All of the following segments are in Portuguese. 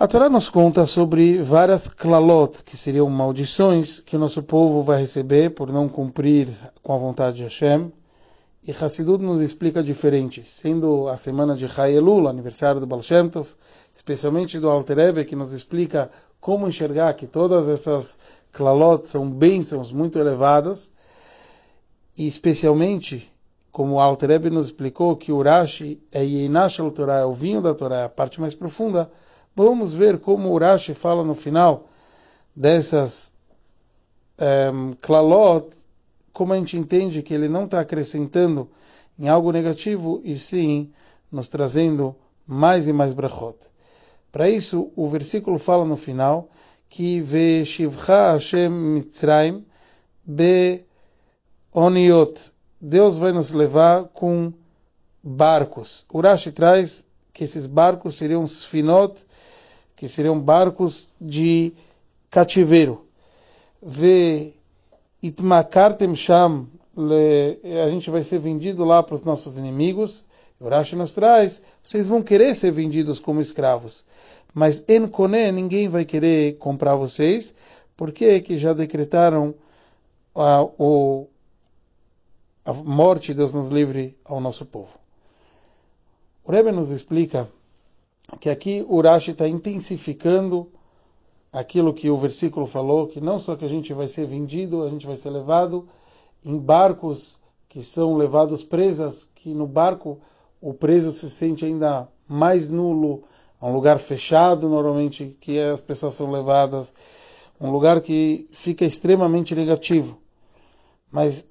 A Torá nos conta sobre várias klalot, que seriam maldições que o nosso povo vai receber por não cumprir com a vontade de Hashem. E Hassidut nos explica diferente, sendo a semana de Hayelul, aniversário do Baal Shem Tov, especialmente do Alter Ebe, que nos explica como enxergar que todas essas klalot são bênçãos muito elevadas, e especialmente, como o Alter Ebe nos explicou, que o Rashi é Yeinash al Torah, é o vinho da Torá, a parte mais profunda, Vamos ver como o Rashi fala no final dessas um, klalot, como a gente entende que ele não está acrescentando em algo negativo, e sim nos trazendo mais e mais brachot. Para isso, o versículo fala no final que ve shivcha Hashem Mitzrayim be oniot. Deus vai nos levar com barcos. O Rashi traz que esses barcos seriam sfinot, que seriam barcos de cativeiro. Ve itmakartem sham, a gente vai ser vendido lá para os nossos inimigos. O nos traz, vocês vão querer ser vendidos como escravos, mas en Kone ninguém vai querer comprar vocês, porque que já decretaram a, o, a morte, Deus nos livre, ao nosso povo. O Rebbe nos explica que aqui o Rashi está intensificando aquilo que o versículo falou, que não só que a gente vai ser vendido, a gente vai ser levado em barcos que são levados presas, que no barco o preso se sente ainda mais nulo, é um lugar fechado normalmente que as pessoas são levadas, um lugar que fica extremamente negativo. Mas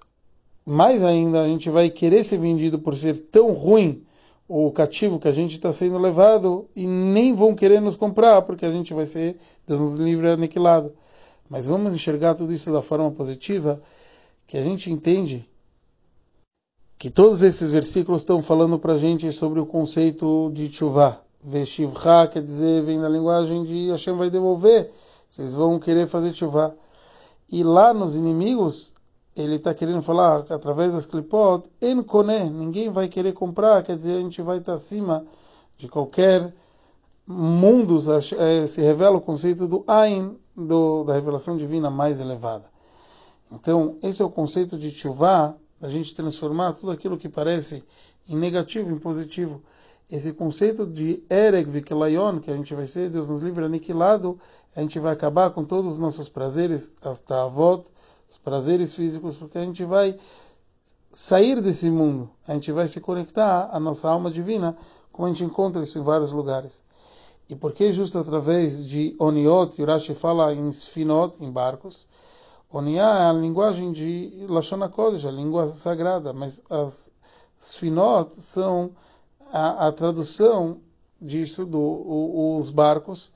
mais ainda a gente vai querer ser vendido por ser tão ruim o cativo que a gente está sendo levado e nem vão querer nos comprar porque a gente vai ser, Deus nos livre, aniquilado. Mas vamos enxergar tudo isso da forma positiva, que a gente entende que todos esses versículos estão falando para a gente sobre o conceito de chuvá. Veshivcha quer dizer, vem da linguagem de Hashem vai devolver, vocês vão querer fazer chuvá. E lá nos inimigos, ele está querendo falar através das clipot, en ninguém vai querer comprar, quer dizer, a gente vai estar tá acima de qualquer mundo, eh, se revela o conceito do Ain, do, da revelação divina mais elevada. Então, esse é o conceito de chuvá, a gente transformar tudo aquilo que parece em negativo em positivo. Esse conceito de Ereg Vikelayon, que a gente vai ser, Deus nos livre, aniquilado, a gente vai acabar com todos os nossos prazeres, hasta avot, os prazeres físicos, porque a gente vai sair desse mundo, a gente vai se conectar à nossa alma divina, como a gente encontra isso em vários lugares. E porque justo através de Oniot, Urashi fala em Sfinot, em barcos, Oniá é a linguagem de Lashon HaKodesh, a língua sagrada, mas as Sfinot são a, a tradução disso, do, o, os barcos,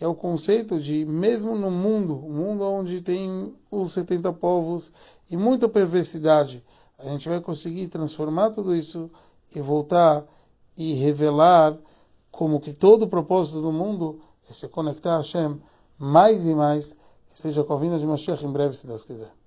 que é o conceito de, mesmo no mundo, um mundo onde tem os 70 povos e muita perversidade, a gente vai conseguir transformar tudo isso e voltar e revelar como que todo o propósito do mundo é se conectar a Hashem mais e mais, que seja com a vinda de Mashiach em breve, se Deus quiser.